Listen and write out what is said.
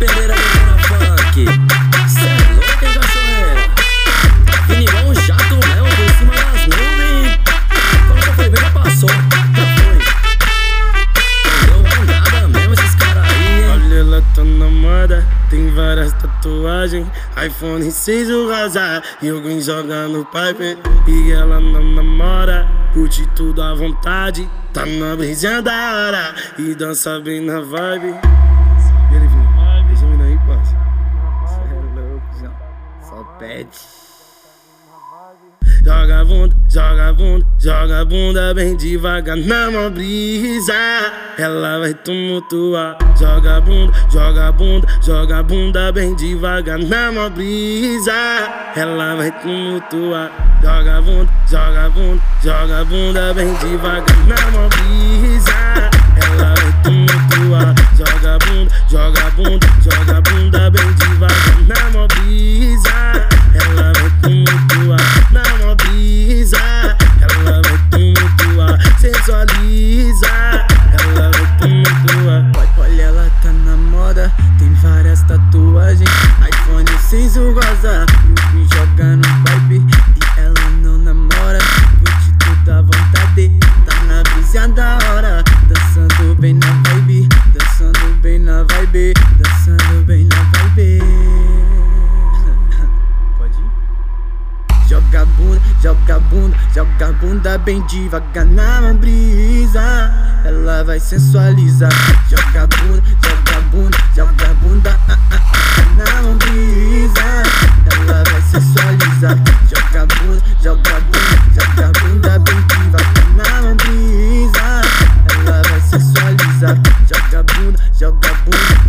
Pereira levando funk. Cê é louco, hein, cachorreira? Vinilão, jato, réu, por cima das nuvens. Quando já foi bem, já passou. Já foi. Não com nada mesmo esses caras aí, hein? Olha, ela tá na moda. Tem várias tatuagens. iPhone 6 o razar. E alguém joga no pipe. E ela não namora. Curte tudo à vontade. Tá na brisinha da hora. E dança bem na vibe. Só pede. Joga bunda, joga bunda, joga bunda bem devagar na mão brisa. Ela vai tumultuar. Joga bunda, joga bunda, joga bunda bem devagar na mão brisa. Ela vai tumultuar. Joga bunda, joga bunda, joga bunda bem devagar na mão brisa. Ela vai tumultuar. Joga bunda, joga 6 o rosa, me joga no vibe. E ela não namora, curte tudo à vontade. Tá na brisa da hora, dançando bem na vibe. Dançando bem na vibe, dançando bem na vibe. Pode ir? Joga bunda, joga bunda, joga bunda bem devagar na brisa. Ela vai sensualizar. Joga bunda, joga bunda, joga bunda ah, ah, ah, na brisa. Joga bunda